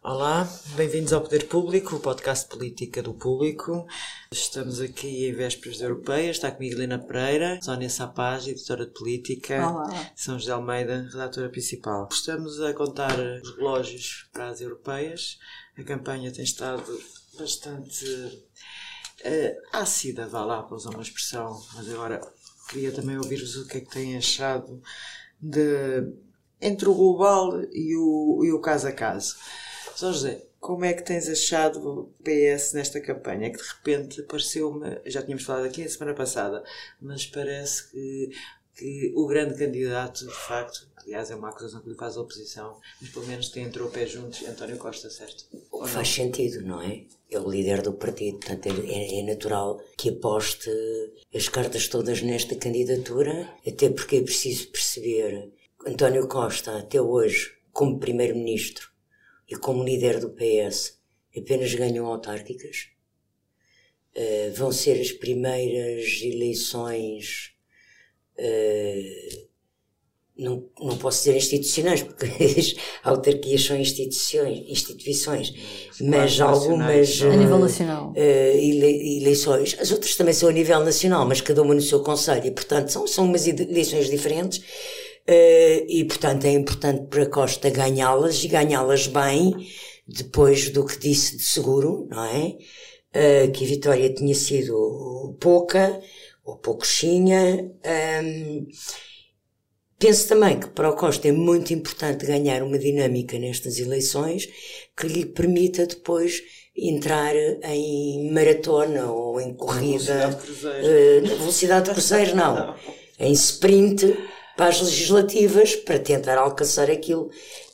Olá, bem-vindos ao Poder Público, o podcast de política do público. Estamos aqui em vésperas europeias, está comigo Helena Pereira, Sónia Sapaz, editora de política, Olá. São José Almeida, redatora principal. Estamos a contar os relógios para as europeias. A campanha tem estado bastante uh, ácida, vá lá, para usar uma expressão, mas agora queria também ouvir-vos o que é que têm achado de, entre o global e o, e o caso a caso. São José, como é que tens achado o PS nesta campanha? É que de repente pareceu-me, já tínhamos falado aqui a semana passada, mas parece que, que o grande candidato, de facto, aliás é uma acusação que lhe faz a oposição, mas pelo menos tem entrou pé juntos, António Costa, certo? Faz sentido, não é? É o líder do partido, portanto é, é, natural que aposte as cartas todas nesta candidatura, até porque é preciso perceber António Costa, até hoje, como primeiro-ministro e como líder do PS, apenas ganham autárquicas. Uh, vão ser as primeiras eleições uh, não, não posso dizer institucionais, porque as autarquias são instituições, instituições mas algumas. A nível nacional. Uh, ele, eleições, as outras também são a nível nacional, mas cada uma no seu conselho, e portanto são, são umas eleições diferentes, uh, e portanto é importante para Costa ganhá-las e ganhá-las bem, depois do que disse de seguro, não é? Uh, que a vitória tinha sido pouca, ou pouquinha. Um, Penso também que para o Costa é muito importante ganhar uma dinâmica nestas eleições que lhe permita depois entrar em maratona ou em corrida. Na velocidade de cruzeiro. Uh, velocidade de cruzeiro, não. Em sprint para as legislativas para tentar alcançar aquilo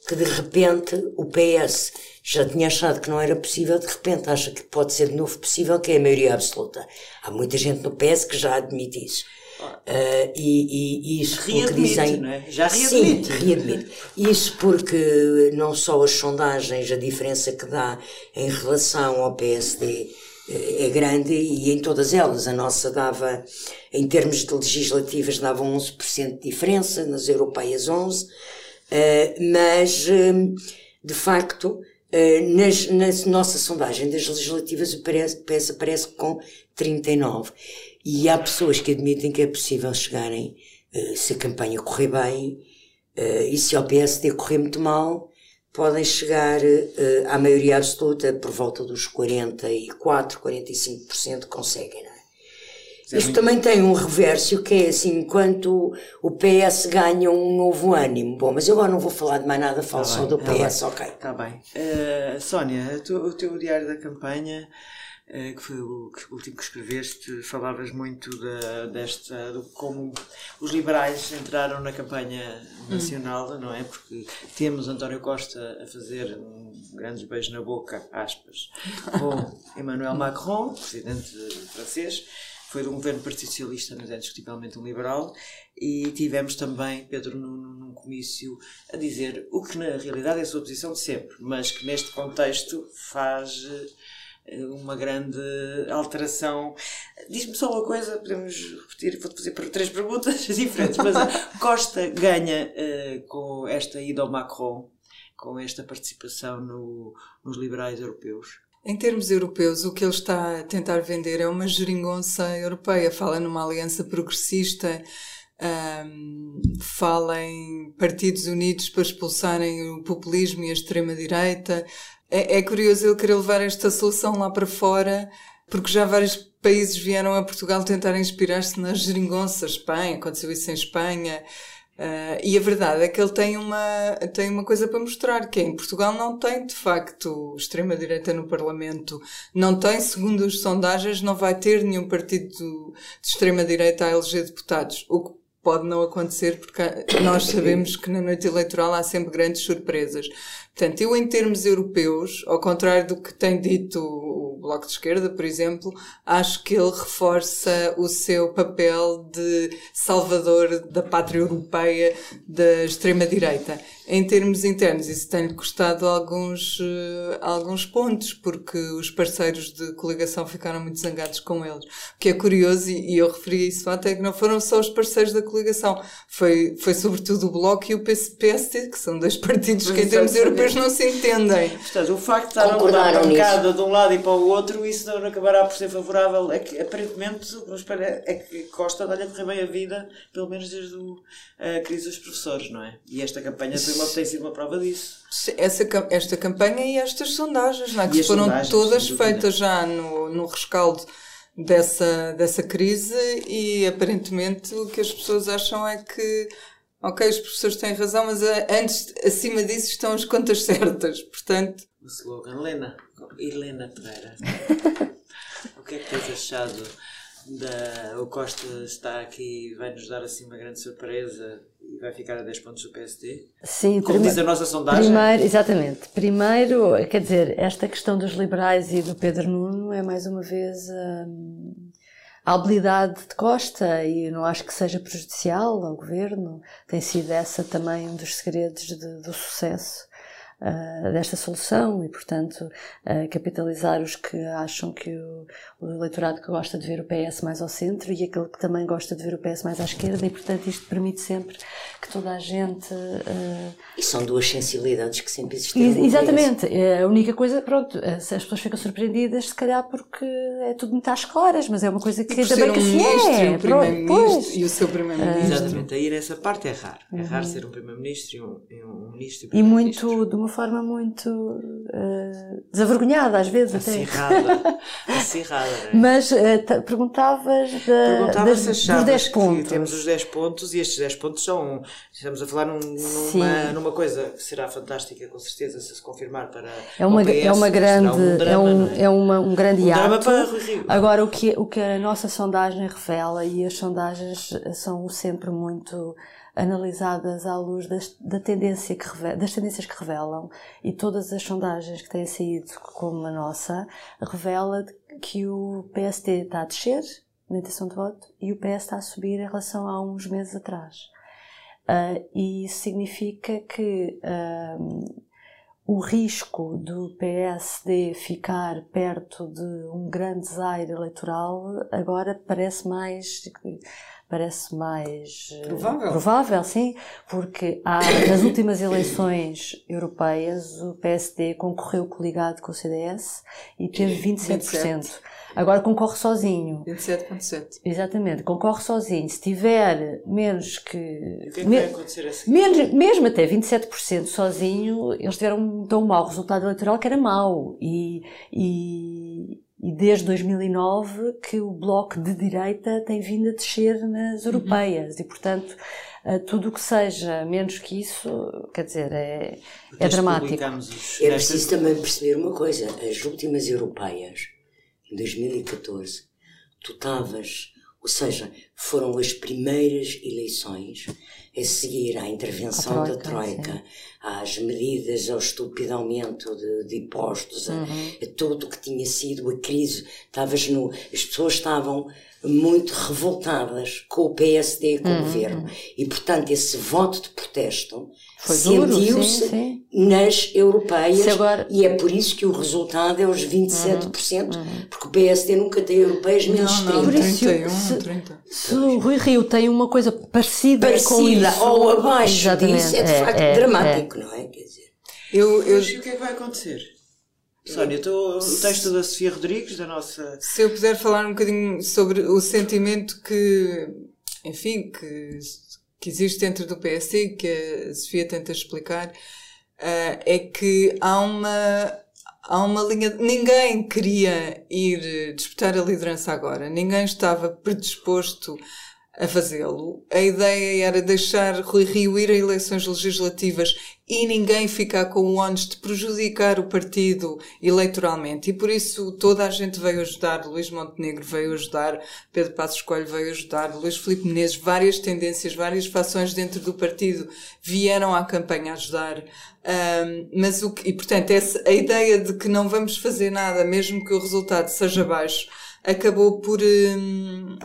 que de repente o PS já tinha achado que não era possível, de repente acha que pode ser de novo possível, que é a maioria absoluta. Há muita gente no PS que já admite isso. Uh, e, e, isso readmite, porque dizem. Não é? Já readmite. Sim, readmite. Isso porque não só as sondagens, a diferença que dá em relação ao PSD é grande e em todas elas. A nossa dava, em termos de legislativas, dava 11% de diferença, nas europeias 11%, uh, mas de facto. Uh, nas, na nossa sondagem das legislativas o PS aparece com 39 e há pessoas que admitem que é possível chegarem, se a campanha correr bem, e se ao PSD correr muito mal, podem chegar uh, à maioria absoluta por volta dos 44, 45% conseguem, não é? Isto também tem um reverso que é assim, enquanto o PS ganha um novo ânimo. Bom, mas eu agora não vou falar de mais nada, falo Tá só bem, do tá PS, bem. ok. Está bem. Uh, Sónia, tu, o teu diário da campanha, que foi o, último que escreveste, falavas muito da, desta, do como os liberais entraram na campanha nacional, não é? Porque temos António Costa a fazer um grandes beijos na boca, aspas, com Emmanuel Macron, presidente francês. Foi de um governo Partido Socialista, mas é discutivelmente um liberal. E tivemos também Pedro Nuno num comício a dizer o que na realidade é a sua posição de sempre, mas que neste contexto faz eh, uma grande alteração. Diz-me só uma coisa, podemos repetir, vou-te fazer três perguntas diferentes, mas a Costa ganha eh, com esta ida ao Macron, com esta participação no- nos liberais europeus. Em termos europeus, o que ele está a tentar vender é uma geringonça europeia. Fala numa aliança progressista, ahm, fala em partidos unidos para expulsarem o populismo e a extrema-direita. É, é curioso ele querer levar esta solução lá para fora, porque já vários países vieram a Portugal tentar inspirar-se nas geringonças. Espanha, aconteceu isso em Espanha. Ah, e a verdade é que ele tem uma, tem uma coisa para mostrar, que é em Portugal não tem de facto extrema-direita no Parlamento, não tem, segundo as sondagens, não vai ter nenhum partido de extrema-direita a eleger deputados. O que pode não acontecer, porque nós sabemos que na noite eleitoral há sempre grandes surpresas. Portanto, eu, em termos europeus, ao contrário do que tem dito o Bloco de Esquerda, por exemplo, acho que ele reforça o seu papel de salvador da pátria europeia da extrema-direita. Em termos internos, isso tem-lhe custado alguns, uh, alguns pontos, porque os parceiros de coligação ficaram muito zangados com eles. O que é curioso, e, e eu referi isso até que não foram só os parceiros da coligação, foi, foi sobretudo o Bloco e o PSD, que são dois partidos que, em termos europeus, não se entendem. Portanto, o facto de estar a mudar a bancada de um lado e para o outro, isso não acabará por ser favorável. É que, aparentemente, é que Costa dá-lhe a correr bem a vida, pelo menos desde a crise dos professores, não é? E esta campanha foi uma, tem sido uma prova disso. Essa, esta campanha e estas sondagens, não é? que foram todas feitas já no, no rescaldo dessa, dessa crise e aparentemente o que as pessoas acham é que ok, os professores têm razão, mas eh, antes, acima disso estão as contas certas, portanto... O slogan, Helena, Helena Pereira, o que é que tens achado da... O Costa está aqui e vai-nos dar assim uma grande surpresa e vai ficar a 10 pontos do PSD? Sim, Como diz a nossa sondagem? Primeiro, exatamente. Primeiro, quer dizer, esta questão dos liberais e do Pedro Nuno é mais uma vez hum, a habilidade de Costa e não acho que seja prejudicial ao governo. Tem sido essa também um dos segredos de, do sucesso uh, desta solução e, portanto, uh, capitalizar os que acham que o, o, eleitorado que gosta de ver o PS mais ao centro e aquele que também gosta de ver o PS mais à esquerda e, portanto, isto permite sempre que toda a gente. Uh, e são duas sensibilidades que sempre existiram. Exatamente. É a única coisa, pronto, as pessoas ficam surpreendidas, se calhar porque é tudo muito às claras, mas é uma coisa que ainda bem que assim é. E, primeiro-ministro, e o seu primeiro-ministro. Exatamente, aí essa parte é raro. É uhum. raro ser um primeiro-ministro e um, um ministro e, e muito, de uma forma muito uh, desavergonhada, às vezes acirrada, até. Acirrada, né? Mas uh, perguntavas, da, perguntavas das, dos 10 pontos. temos os 10 pontos e estes 10 pontos são. Estamos a falar num, numa, numa coisa que será fantástica, com certeza, se se confirmar para. É uma, PS, é uma grande. Um drama, é, um, é? é uma, um grande um ato. Agora, o que, o que a nossa sondagem revela, e as sondagens são sempre muito analisadas à luz das, da tendência que revela, das tendências que revelam e todas as sondagens que têm saído, como a nossa, revela que o PSD está a descer na intenção de voto e o PS está a subir em relação a uns meses atrás. Uh, e isso significa que uh, o risco do PSD ficar perto de um grande desaire eleitoral agora parece mais parece mais eh, provável. provável, sim, porque há, nas últimas eleições europeias o PSD concorreu coligado com o CDS e teve 27%. 27. Agora concorre sozinho. 27,7. Exatamente, concorre sozinho. Se tiver menos que. O que é que me, vai acontecer assim? Menos, mesmo até 27% sozinho, eles tiveram um tão mau resultado eleitoral que era mau. E, e, e desde 2009 que o bloco de direita tem vindo a descer nas uhum. europeias. Uhum. E, portanto, eh, tudo o que seja menos que isso, quer dizer, é, é dramático. É preciso também perceber uma coisa: as últimas europeias, em 2014, tu estavas, ou seja, foram as primeiras eleições a seguir à intervenção troika, da Troika, sim. às medidas, ao estúpido aumento de, de impostos, uhum. a, a, tudo o que tinha sido a crise, estavas no, as pessoas estavam muito revoltadas com o PSD e com uhum. o governo. E, portanto, esse voto de protesto sentiu-se nas europeias agora... e é por isso que o resultado é os 27%, uhum. uhum. porque o PSD nunca tem europeias menos não, não, 30. 31, se, 30. Se o Rui Rio tem uma coisa parecida, parecida com isso, ou abaixo Exatamente. disso, é de é, facto é, dramático, é. não é? Quer dizer, eu, eu... Mas o que é que vai acontecer? Sónia, o texto da Sofia Rodrigues, da nossa. Se eu puder falar um bocadinho sobre o sentimento que, enfim, que, que existe dentro do PSD, que a Sofia tenta explicar, uh, é que há uma, há uma linha. Ninguém queria ir disputar a liderança agora, ninguém estava predisposto a fazê-lo. A ideia era deixar Rui Rio ir a eleições legislativas e ninguém ficar com o ónus de prejudicar o partido eleitoralmente. E por isso toda a gente veio ajudar. Luís Montenegro veio ajudar, Pedro Passos Coelho veio ajudar, Luís Filipe Menezes, várias tendências, várias fações dentro do partido vieram à campanha ajudar. Um, mas o que, e portanto, essa, a ideia de que não vamos fazer nada, mesmo que o resultado seja baixo, acabou por, um,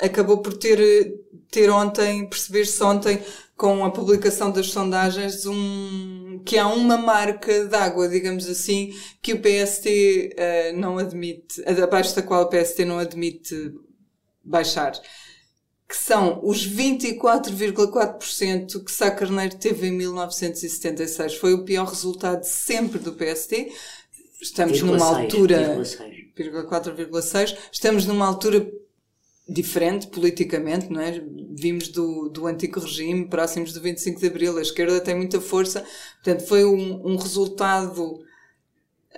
acabou por ter, ter ontem, perceber-se ontem, com a publicação das sondagens, um, que há uma marca d'água, digamos assim, que o PST uh, não admite, abaixo da qual o PST não admite baixar. Que são os 24,4% que Sá Carneiro teve em 1976. Foi o pior resultado sempre do PST. Estamos numa altura. 4,6. Estamos numa altura diferente politicamente, não é? Vimos do, do antigo regime, próximos do 25 de Abril, a esquerda tem muita força, portanto foi um, um resultado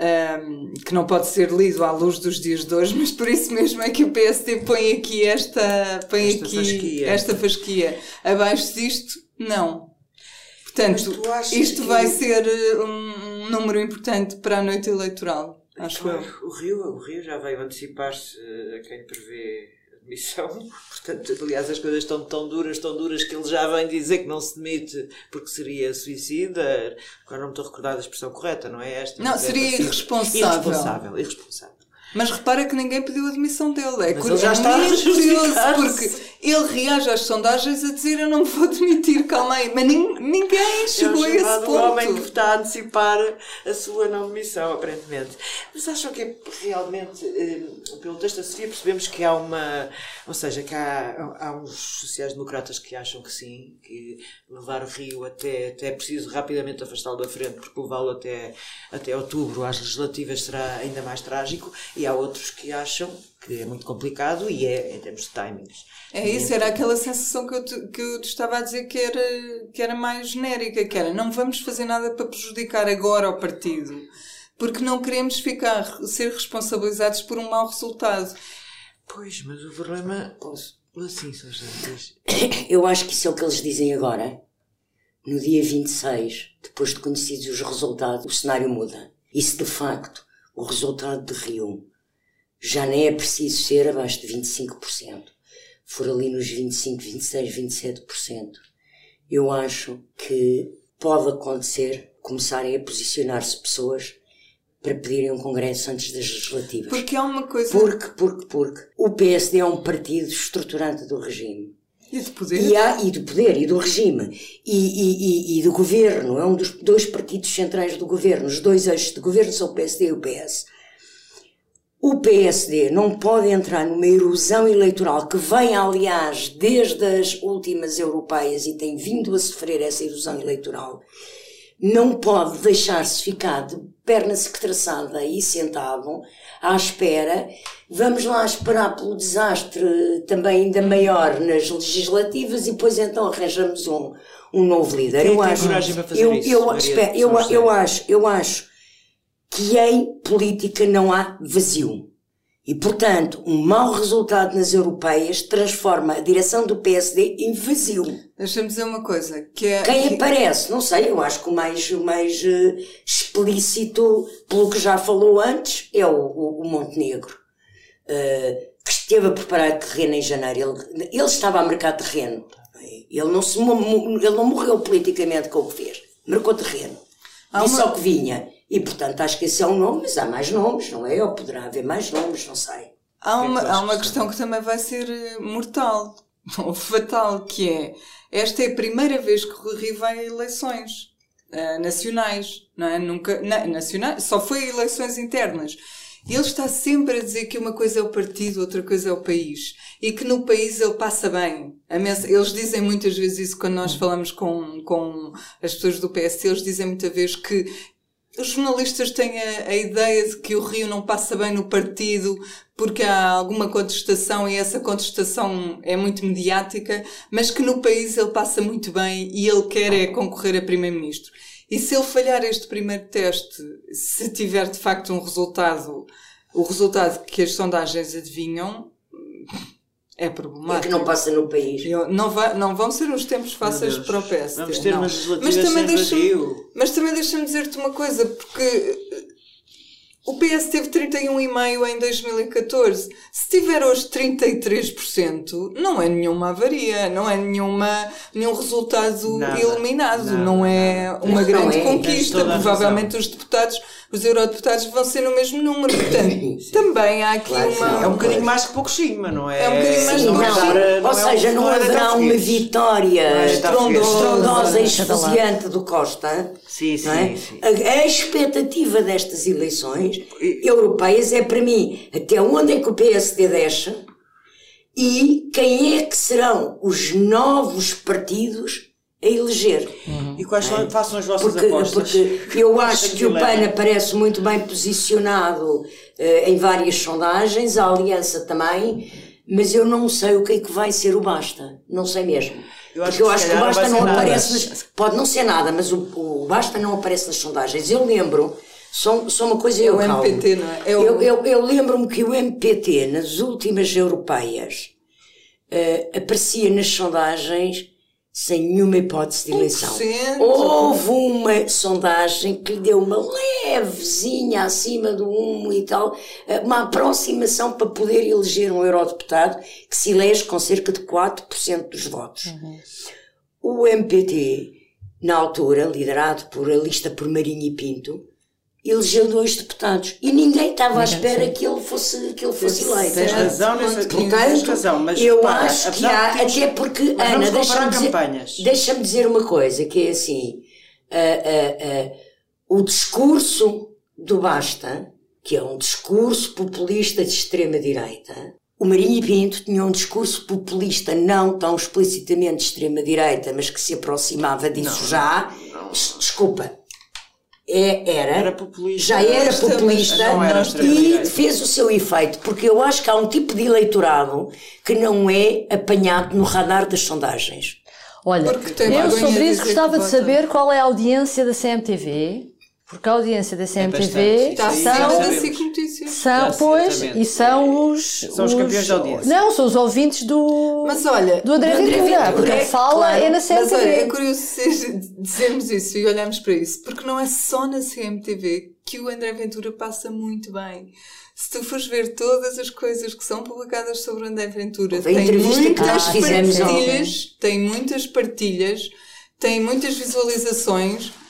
um, que não pode ser lido à luz dos dias de hoje, mas por isso mesmo é que o PSD põe aqui esta, põe esta aqui fasquia. esta fasquia. Abaixo disto, não. Portanto, isto que... vai ser um, um número importante para a noite eleitoral. Acho claro, eu. O Rio, o Rio já veio antecipar-se a quem prevê demissão. Portanto, aliás, as coisas estão tão duras, tão duras, que ele já vem dizer que não se demite porque seria suicida. Agora não me estou a recordar da expressão correta, não é esta? Não, seria irresponsável. Irresponsável, irresponsável. Mas repara que ninguém pediu a demissão dele. É Mas ele já está curioso porque ele reage às sondagens a dizer eu não vou demitir, calma aí. Mas ninguém chegou é a esse ponto. o homem que está a antecipar a sua não demissão, aparentemente. Mas acham que é realmente, eh, pelo texto da Sofia, percebemos que há uma. Ou seja, que há, há uns sociais-democratas que acham que sim, que levar o Rio até, até é preciso rapidamente afastá-lo da frente, porque levá-lo até, até outubro às legislativas será ainda mais trágico e há outros que acham que é muito complicado e é em termos de timings. É isso, era aquela sensação que eu, te, que eu te estava a dizer que era, que era mais genérica, que era não vamos fazer nada para prejudicar agora o partido, porque não queremos ficar, ser responsabilizados por um mau resultado. Pois, mas o problema... Assim, só Eu acho que isso é o que eles dizem agora. No dia 26, depois de conhecidos os resultados, o cenário muda. E se de facto o resultado de Rio já nem é preciso ser abaixo de 25%. For ali nos 25, 26, 27%. Eu acho que pode acontecer começarem a posicionar-se pessoas para pedirem um congresso antes das legislativas. Porque há uma coisa. Porque, porque, porque o PSD é um partido estruturante do regime. E de poder. E, há, e do poder, e do regime, e, e, e, e do governo. É um dos dois partidos centrais do governo. Os dois eixos de governo são o PSD e o PS. O PSD não pode entrar numa erosão eleitoral que vem, aliás, desde as últimas europeias e tem vindo a sofrer essa erosão eleitoral. Não pode deixar-se ficar de perna secreçada e sentado à espera. Vamos lá esperar pelo desastre também ainda maior nas legislativas e depois então arranjamos um, um novo líder. Quem eu acho, eu, isso, eu, espero, eu, eu acho, eu acho que em política não há vazio. E, portanto, um mau resultado nas europeias transforma a direção do PSD em vazio. Deixa-me dizer uma coisa. Que é, Quem que... aparece, não sei, eu acho que o mais, o mais uh, explícito, pelo que já falou antes, é o, o, o Montenegro. Uh, que esteve a preparar terreno em janeiro. Ele, ele estava a marcar terreno. Ele não, se, ele não morreu politicamente com o que fez. Marcou terreno. Há Disse uma... ao que vinha. E, portanto, acho que esse é um nome, mas há mais nomes, não é? Ou poderá haver mais nomes, não sei. Há uma, há uma questão que também vai ser eh, mortal, ou fatal, que é, esta é a primeira vez que o Rio vai a eleições uh, nacionais, não é? Nunca, na, nacionais, só foi eleições internas. E ele está sempre a dizer que uma coisa é o partido, outra coisa é o país. E que no país ele passa bem. Eles dizem muitas vezes isso quando nós falamos com, com as pessoas do PST, eles dizem muitas vezes que os jornalistas têm a, a, ideia de que o Rio não passa bem no partido porque há alguma contestação e essa contestação é muito mediática, mas que no país ele passa muito bem e ele quer é concorrer a primeiro-ministro. E se ele falhar este primeiro teste, se tiver de facto um resultado, o resultado que as sondagens adivinham, É É problemático. que não passa no país. Eu- não, vai, não vão ser uns tempos fáceis para o PSD. Vamos ter não. umas legislativas sem deixa-me- vazio. Mas também deixa-me dizer-te uma coisa, porque o PS teve 31,5% em 2014. Se tiver hoje 33%, não é nenhuma avaria, não é nenhuma, nenhum resultado Nada. eliminado, Nada, não é nada. uma Não, grande é. Conquista. Provavelmente os deputados, os eurodeputados vão ser no mesmo número. Portanto, também há aqui Claro uma. É um bocadinho mais que pouquinho, mas não é. É um bocadinho mais Sim, que não, ou é um- seja, não haverá uma vitória é Tafoguetes. estrondosa e esfuziante do Costa. Sim, sim, é? sim. A, a expectativa destas eleições europeias é para mim até onde é que o PSD deixa e quem é que serão os novos partidos a eleger. E quais são, façam as vossas Porque, apostas? porque eu acho que o. PAN aparece muito bem posicionado eh, em várias sondagens, a Aliança também, mas eu não sei o que é que vai ser o Basta. Não sei mesmo. Eu acho porque eu que acho que o Basta não não aparece nas, Pode não ser nada, mas o, o Basta não aparece nas sondagens. Eu lembro, só, só uma coisa eu o calmo. MPT, não é? É o- Eu, eu, eu lembro-me que o MPT, nas últimas europeias, eh, aparecia nas sondagens sem nenhuma hipótese de eleição. 1%. Houve uma sondagem que lhe deu uma levezinha acima do 1 e tal, eh, uma aproximação para poder eleger um eurodeputado que se elege com cerca de 4% dos votos. O MPT, na altura, liderado por a lista por Marinho e Pinto, elegeu dois deputados e ninguém estava à espera que ele fosse, que ele fosse eleito. Tens razão nessa tens Portanto, razão, mas eu repara, acho que há, de termos- até porque, Ana, deixa-me dizer, deixa-me dizer uma coisa, que é assim, ah, ah, ah, o discurso do Basta, que é um discurso populista de extrema-direita, o Marinho e Pinto tinha um discurso populista não tão explicitamente de extrema-direita, mas que se aproximava disso já. Des- Desculpa. É, era, Era populista. já era populista Não era e fez o seu efeito, porque eu acho que há um tipo de eleitorado que não é apanhado no radar das sondagens. Olha, eu sobre isso gostava de saber qual é a audiência da CMTV, porque a audiência da CMTV bastante. SIC Notícias. são, Já, pois, e são os. São os campeões da audiência. Não, são os ouvintes do. Mas olha, do André André Ventura, Ventura, porque a é fala claro. é na Mas olha, é CMTV. curioso dizermos isso e olharmos para isso, porque não é só na CMTV que o André Ventura passa muito bem. Se tu fores ver todas as coisas que são publicadas sobre o André Ventura, tem muitas partilhas, tem muitas partilhas, tem muitas visualizações.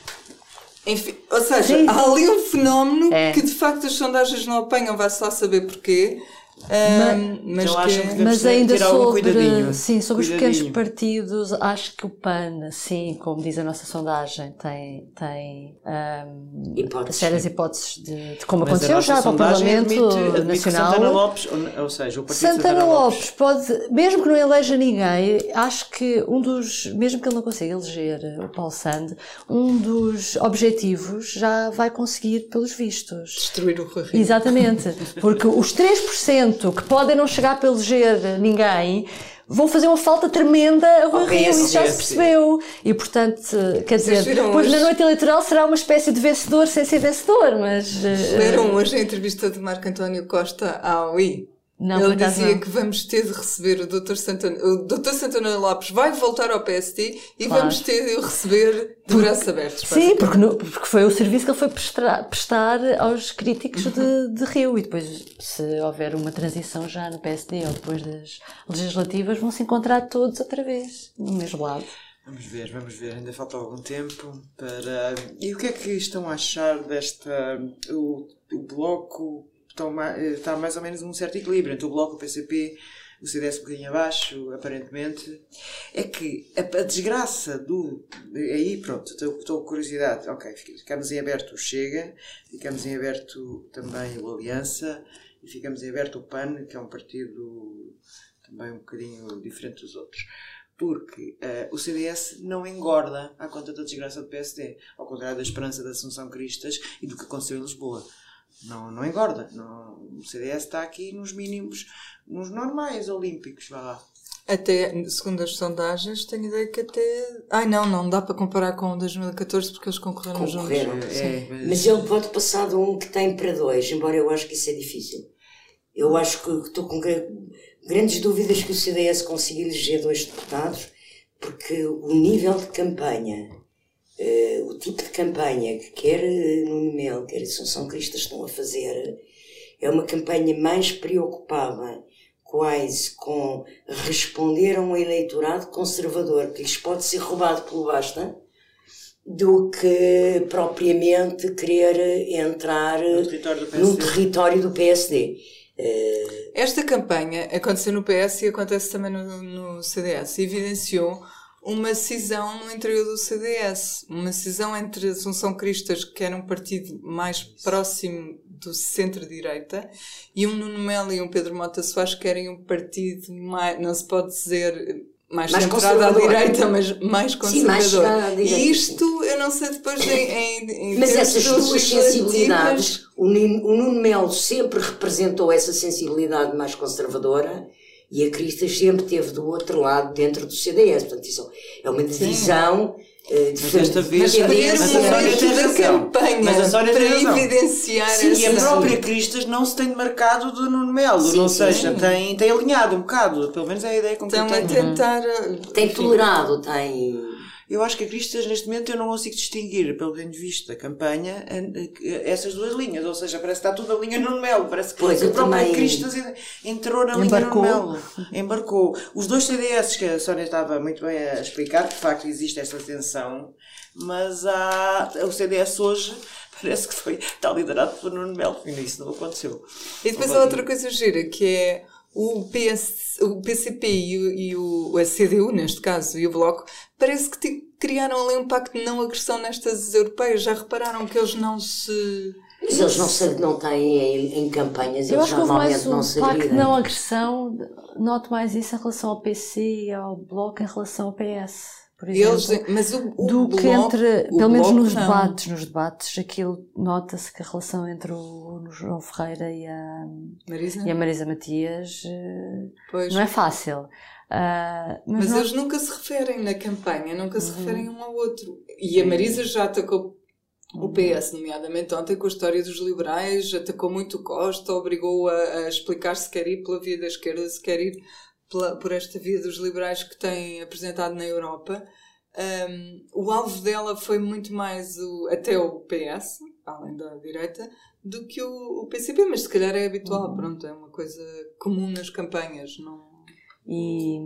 Enfim, ou seja, Sim, há ali um fenómeno É. que de facto as sondagens não apanham, vai-se lá saber porquê. Mas que que Mas ainda sobre, cuidadinho. sim, sobre os pequenos partidos, acho que o PAN, sim, como diz a nossa sondagem, tem, tem ahm, Hipóteses. sérias hipóteses de, de como Mas aconteceu já para o Parlamento admite- Nacional. Santana Lopes, ou, ou seja, o partido de Santana Lopes pode, mesmo que não eleja ninguém, acho que um dos, mesmo que ele não consiga eleger o Paulo Sand, um dos objetivos já vai conseguir pelos vistos. destruir o Rui Rio. Exatamente, porque os 3% que podem não chegar para eleger ninguém vão fazer uma falta tremenda a Rui Ao Rio, isso já se percebeu. E portanto, quer dizer, depois na noite eleitoral será uma espécie de vencedor sem ser vencedor, mas. eh, Leram hoje a entrevista de Marco António Costa ao I. Não, Ele dizia não. que vamos ter de receber o Dr. Santana, o Dr. Santana Lopes vai voltar ao PST e Claro. vamos ter de o receber de braços abertos. Sim, porque, no- porque foi o serviço que ele foi prestar, prestar aos críticos de, de Rio. E depois, se houver uma transição já no PSD ou depois das legislativas, vão se encontrar todos outra vez no mesmo lado. Vamos ver, vamos ver, ainda falta algum tempo para. E o que é que estão a achar desta. O, o bloco estão ma- eh, está mais ou menos num certo equilíbrio entre o bloco, o PCP, o CDS um bocadinho abaixo, aparentemente. É que a, a desgraça do. Aí pronto, estou com curiosidade. Ok, fica- ficamos em aberto o Chega, ficamos em aberto também o Aliança e ficamos em aberto o PAN, que é um partido também um bocadinho diferente dos outros porque eh, o CDS não engorda à conta da desgraça do PSD, ao contrário da esperança da Assunção Cristas e do que aconteceu em Lisboa. Não, não engorda. Não, o CDS está aqui nos mínimos, nos normais olímpicos, vá lá. Até, segundo as sondagens, tenho ideia que até. Ai não, não dá para comparar com o 2014 porque eles concorreram, Concorreram. juntos. É, Mas ele pode passar de um que tem para dois, embora eu acho que isso é difícil. Eu acho que estou com grandes dúvidas que o CDS consiga eleger dois deputados, porque o nível de campanha, tipo de campanha que quer Nuno Melo, quer Assunção Cristas estão a fazer, é uma campanha mais preocupada quase com responder a um eleitorado conservador que lhes pode ser roubado pelo basta, do que propriamente querer entrar no território do PSD. No território do PSD. Esta campanha aconteceu no PS e acontece também no, no CDS. Evidenciou uma cisão no interior do CDS, uma cisão entre Assunção Cristas, que era um partido mais próximo do centro-direita, e um Nuno Melo e um Pedro Mota Soares, que eram um partido mais, não se pode dizer mais, mais à direita, mas mais conservador. Sim, mais e isto, eu não sei depois em, em, em Mas essas duas sensibilidades, o Nuno Melo sempre representou essa sensibilidade mais conservadora e a Cristas sempre teve do outro lado dentro do CDS. Portanto, isso é uma divisão. Uh, mas desta vez mas, mas a Sónia tem razão. Campanha mas a Sónia tem razão. evidenciar sim, e a própria Cristas não se tem marcado do Nuno Melo, sim, ou seja, tem, tem alinhado um bocado, pelo menos é a ideia com que Estão a tentar. Eh, tem tolerado, tem eu acho que a Cristas, neste momento, eu não consigo distinguir, pelo que tenho visto da campanha, essas duas linhas. Ou seja, parece que está tudo a linha no mel. Parece que pois, própria também... Cristas entrou na Embarcou. linha no mel. Embarcou. Os dois CDS que a Sónia estava muito bem a explicar, de facto existe essa tensão, mas há, o CDS hoje parece que foi, está liderado por Nuno Melo. E isso não aconteceu. E depois há outra coisa gira, que é o, PS, o PCP e o, e o a CDU, neste caso, e o Bloco, parece que criaram ali um pacto de não agressão nestas europeias. Já repararam que eles não se. Mas eles não, se, não têm em, em campanhas, Eu eles acho que houve mais um pacto de não agressão, noto mais isso em relação ao PC e ao Bloco em relação ao PS por exemplo, Eles, mas o, o do bloco, que entre, pelo menos nos não. debates, nos debates, aquilo nota-se que a relação entre o, o João Ferreira e a Marisa, e a Marisa Matias eh, pois. não é fácil. Uh, mas, mas não... eles nunca se referem na campanha, nunca se uhum. referem um ao outro. E a Marisa já atacou o uhum. PS, nomeadamente ontem, com a história dos liberais, atacou muito Costa, obrigou a, a explicar se quer ir pela via da esquerda, se quer ir pela, por esta via dos liberais que têm apresentado na Europa. Um, o alvo dela foi muito mais o, até o PS, além da direita, do que o, o PCP, mas se calhar é habitual, uhum. pronto, é uma coisa comum nas campanhas. Não... E,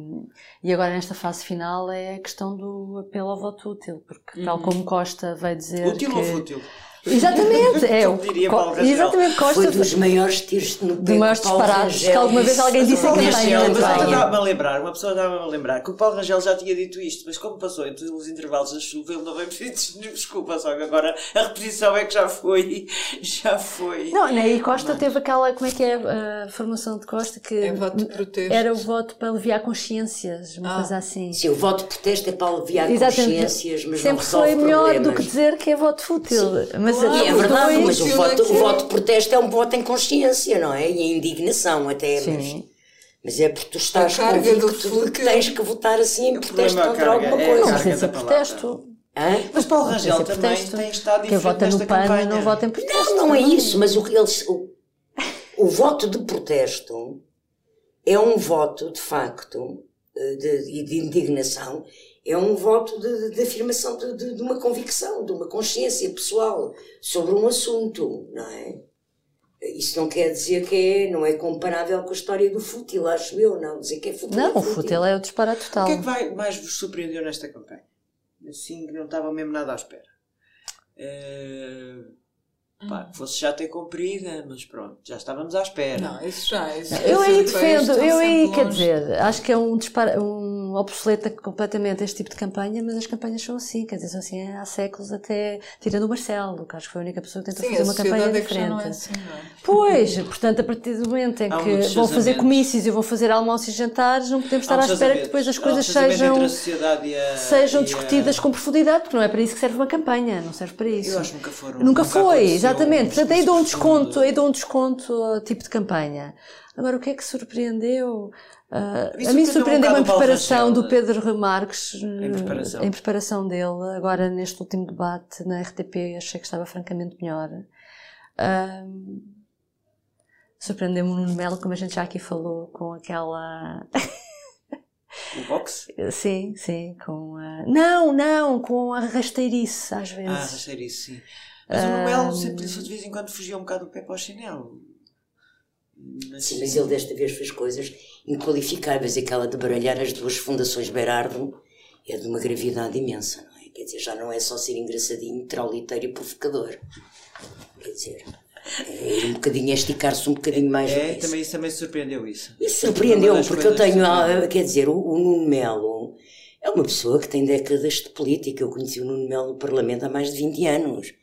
e agora nesta fase final é a questão do apelo ao voto útil, porque tal uhum. como Costa veio dizer. Útil que... ou fútil? Exatamente, é o diria Co exatamente Costa foi dos maiores tiros no de maiores disparados que alguma vez alguém disse em campanha. Mas a lembrar, uma pessoa estava a lembrar que o Paulo Rangel já tinha dito isto, mas como passou entre os intervalos da chuva, ele não veio pedir desculpa, só que agora a repetição é que já foi, já foi. Não, né, e Costa mas... teve aquela, como é que é a formação de Costa que é voto de protesto. era o voto para aliviar consciências, uma ah. coisa assim. Sim, o voto de protesto é para aliviar Exatamente. consciências, mas Sempre não foi melhor problemas. do que dizer que é voto fútil. Sim. Mas claro, é verdade, mas o voto, o voto de protesto é um voto em consciência, não é? E em indignação até, mas, mas é porque tu estás convicto de que tens que votar assim em protesto contra alguma é coisa. Não precisa protesto. Hã? Mas Paulo Rangel também protesto. tem estado diferente Quem vota no PAN não vota em protesto. Não, não é isso, mas o, eles, o, o voto de protesto é um voto, de facto, eh, de, de indignação é um voto de, de afirmação de, de, de, uma convicção, de uma consciência pessoal sobre um assunto, não é? Isso não quer dizer que é, não é comparável com a história do fútil, acho eu, não. Dizer que é fútil. Não, é o fútil é o disparate total. O que é que vai, mais vos surpreendeu nesta campanha? Assim que não estava mesmo nada à espera. Uh Pá, fosse já ter cumprida, mas pronto, já estávamos à espera. Não, isso já. Isso, eu aí defendo, eu aí, quer dizer, acho que é um, dispara, um obsoleta completamente este tipo de campanha, mas as campanhas são assim, quer dizer, são assim há séculos até, tirando o Marcelo, que acho que foi a única pessoa que tentou Sim, fazer uma campanha é diferente. É assim, não é? Pois, portanto, a partir do momento em que vão fazer comícios e vão fazer almoços e jantares, não podemos estar à espera que depois as coisas sejam, a, sejam discutidas a... com profundidade, porque não é para isso que serve uma campanha, não serve para isso. Eu acho que nunca foram. Nunca, nunca foi, Exatamente, portanto aí dou um desconto, aí dou um desconto ao tipo de campanha. Agora, o que é que surpreendeu? Uh, a mim surpreendeu-me a preparação do Pedro Marques em preparação. em preparação dele, agora neste último debate na RTP, achei que estava francamente melhor. Uh, surpreendeu-me o Nuno Melo, como a gente já aqui falou, com aquela. O box? sim, sim, com a. Não, não, com a rasteirice, às vezes. Ah, rasteirice, sim. Mas o Nuno Melo sempre de vez em quando fugia um bocado do pé para o chinelo. Mas, sim, mas ele desta vez fez coisas inqualificáveis. Aquela de baralhar as duas fundações Berardo é de uma gravidade imensa, não é? Quer dizer, já não é só ser engraçadinho, trauliteiro e provocador. Quer dizer, é ir um bocadinho, esticar-se um bocadinho mais. É, também, isso também surpreendeu isso. Isso surpreendeu-me, porque eu tenho, quer dizer, o, o Nuno Melo é uma pessoa que tem décadas de política. Eu conheci o Nuno Melo no Parlamento há mais de 20 anos.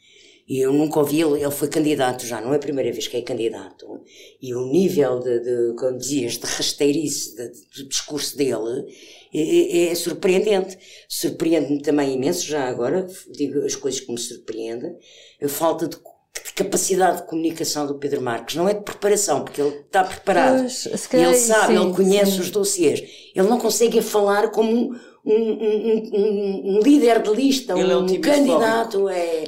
E eu nunca ouvi ele, ele foi candidato já, não é a primeira vez que é candidato. E o nível de, de como dizias, de rasteirice do discurso dele é, é, é surpreendente. Surpreende-me também imenso, já agora, digo as coisas que me surpreendem, a falta de de capacidade de comunicação do Pedro Marques, não é de preparação, porque ele está preparado. Pois, ele sabe, sim, ele conhece sim. os dossiês. Ele não consegue falar como um, um, um, um líder de lista, ele um, é um candidato. É...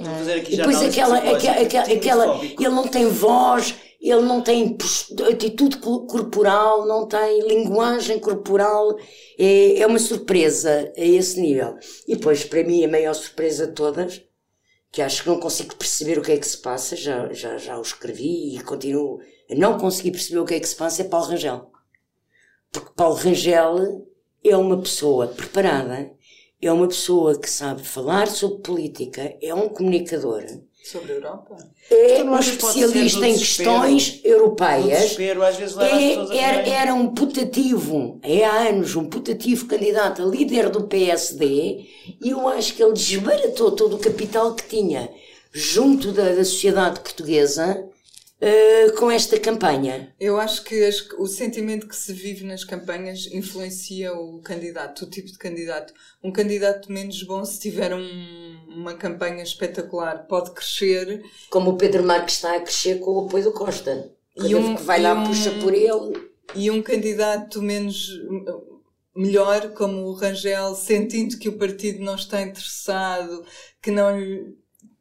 E depois aquela, aquela, aquela, aquela ele não tem voz, ele não tem atitude corporal, não tem linguagem corporal. É, é uma surpresa a esse nível. E depois, para mim, a maior surpresa de todas que acho que não consigo perceber o que é que se passa, já, já, já o escrevi e continuo a não conseguir perceber o que é que se passa, é Paulo Rangel. Porque Paulo Rangel é uma pessoa preparada, é uma pessoa que sabe falar sobre política, é um comunicador Sobre a Europa? É um especialista em questões europeias. É, era, era um putativo, é há anos, um putativo candidato a líder do PSD e eu acho que ele desbaratou todo o capital que tinha junto da, da sociedade portuguesa Uh, com esta campanha? Eu acho que as, o sentimento que se vive nas campanhas influencia o candidato, o tipo de candidato. Um candidato menos bom, se tiver um, uma campanha espetacular, pode crescer. Como o Pedro Marques está a crescer com o apoio do Costa. Cada e um, que vai lá um, puxa por ele. E um candidato menos melhor, como o Rangel, sentindo que o partido não está interessado, que não lhe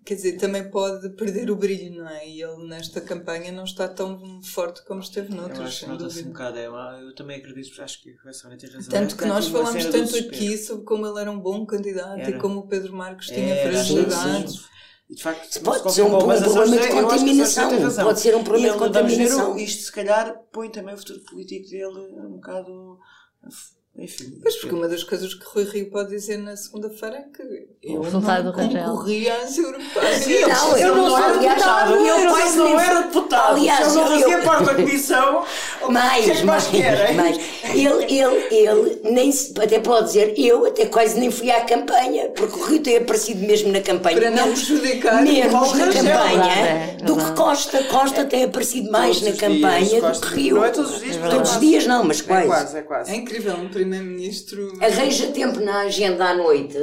quer dizer, também pode perder o brilho, não é? E ele nesta campanha não está tão forte como esteve noutros. Eu acho que nota-se um bocado, é, eu também acredito, acho que a Sónia tem razão. Tanto é, que nós falámos tanto aqui sobre como ele era um bom candidato era. e como o Pedro Marcos tinha fragilidades. de facto, pode ser um, um problema de contaminação. Pode ser um problema de contaminação. Isto, se calhar, põe também o futuro político dele um bocado enfim. Pois, porque uma das coisas que Rui Rio pode dizer na segunda-feira é que eu o resultado não concorria às europeias. Sim, não, eu não, era deputado. Eu quase não era deputado. Aliás, eu não fazia parte da comissão. Mais, mais, mais. Ele, ele, ele nem se, até pode dizer, eu até quase nem fui à campanha, porque o Rio tem aparecido mesmo na campanha. Para não prejudicar menos na campanha do que Costa. Costa tem aparecido mais na campanha do que Rio. Não é todos os dias, Todos os dias não, mas quase. É quase, é quase. É incrível, primeiro-ministro. Arranja tempo na agenda à noite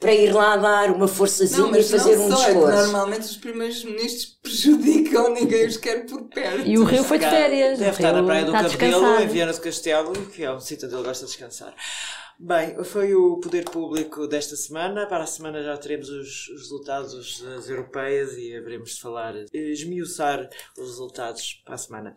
para ir lá dar uma forçazinha não, e fazer um só, discurso. É normalmente os primeiros ministros prejudicam, ninguém os quer por perto. E o Rio foi de férias. Deve estar na praia do Cabelo, em Viana do Castelo, que é um sítio onde ele gosta de descansar. Bem, foi o poder público desta semana. Para a semana já teremos os, os resultados das europeias e haveremos de falar, esmiuçar os resultados para a semana.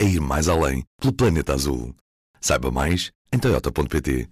é ir mais além pelo planeta azul. Saiba mais em toyota.pt